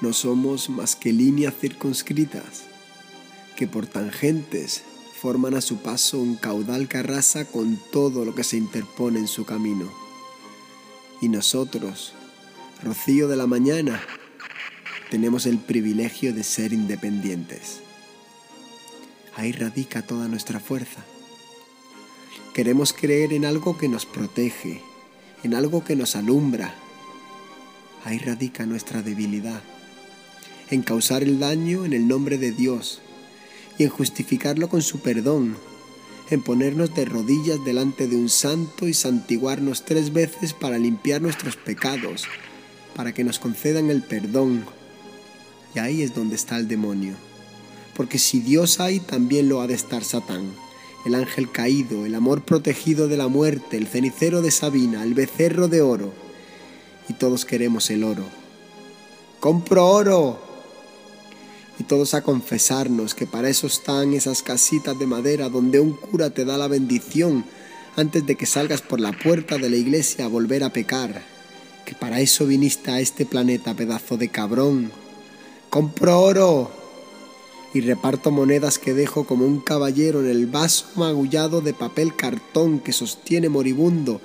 no somos más que líneas circunscritas que por tangentes forman a su paso un caudal que arrasa con todo lo que se interpone en su camino. Y nosotros, rocío de la mañana, tenemos el privilegio de ser independientes. Ahí radica toda nuestra fuerza. Queremos creer en algo que nos protege, en algo que nos alumbra. Ahí radica nuestra debilidad, en causar el daño en el nombre de Dios y en justificarlo con su perdón, en ponernos de rodillas delante de un santo y santiguarnos tres veces para limpiar nuestros pecados, para que nos concedan el perdón. Y ahí es donde está el demonio. Porque si Dios hay, también lo ha de estar Satán, el ángel caído, el amor protegido de la muerte, el cenicero de Sabina, el becerro de oro. Y todos queremos el oro. ¡Compro oro! Y todos a confesarnos que para eso están esas casitas de madera donde un cura te da la bendición antes de que salgas por la puerta de la iglesia a volver a pecar, que para eso viniste a este planeta, pedazo de cabrón. Compro oro y reparto monedas que dejo como un caballero en el vaso magullado de papel cartón que sostiene moribundo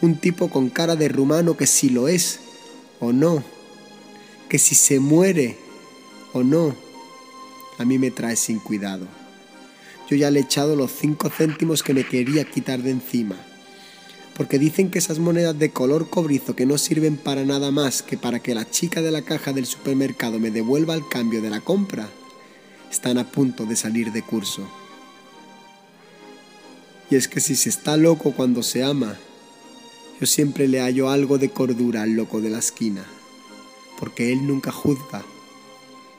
un tipo con cara de rumano que si lo es o no, que si se muere o no a mí me trae sin cuidado. Yo ya le he echado los cinco céntimos que me quería quitar de encima. Porque dicen que esas monedas de color cobrizo que no sirven para nada más que para que la chica de la caja del supermercado me devuelva el cambio de la compra, están a punto de salir de curso. Y es que si se está loco cuando se ama, yo siempre le hallo algo de cordura al loco de la esquina, porque él nunca juzga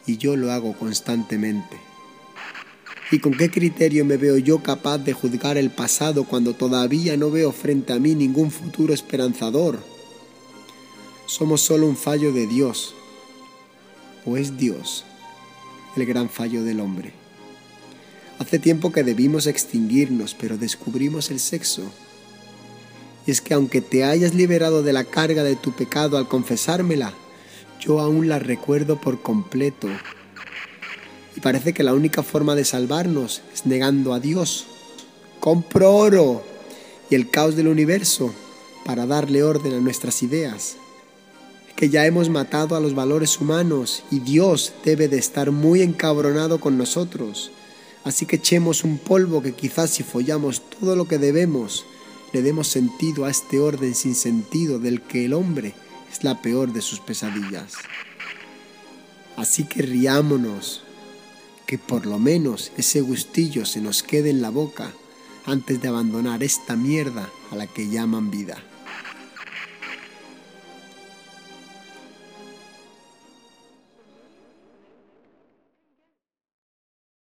y yo lo hago constantemente. ¿Y con qué criterio me veo yo capaz de juzgar el pasado cuando todavía no veo frente a mí ningún futuro esperanzador? Somos solo un fallo de Dios, o es Dios el gran fallo del hombre. Hace tiempo que debimos extinguirnos, pero descubrimos el sexo. Y es que aunque te hayas liberado de la carga de tu pecado al confesármela, yo aún la recuerdo por completo. Y parece que la única forma de salvarnos es negando a Dios. Compro oro y el caos del universo para darle orden a nuestras ideas. Que ya hemos matado a los valores humanos y Dios debe de estar muy encabronado con nosotros. Así que echemos un polvo que quizás si follamos todo lo que debemos, le demos sentido a este orden sin sentido del que el hombre es la peor de sus pesadillas. Así que riámonos, que por lo menos ese gustillo se nos quede en la boca antes de abandonar esta mierda a la que llaman vida.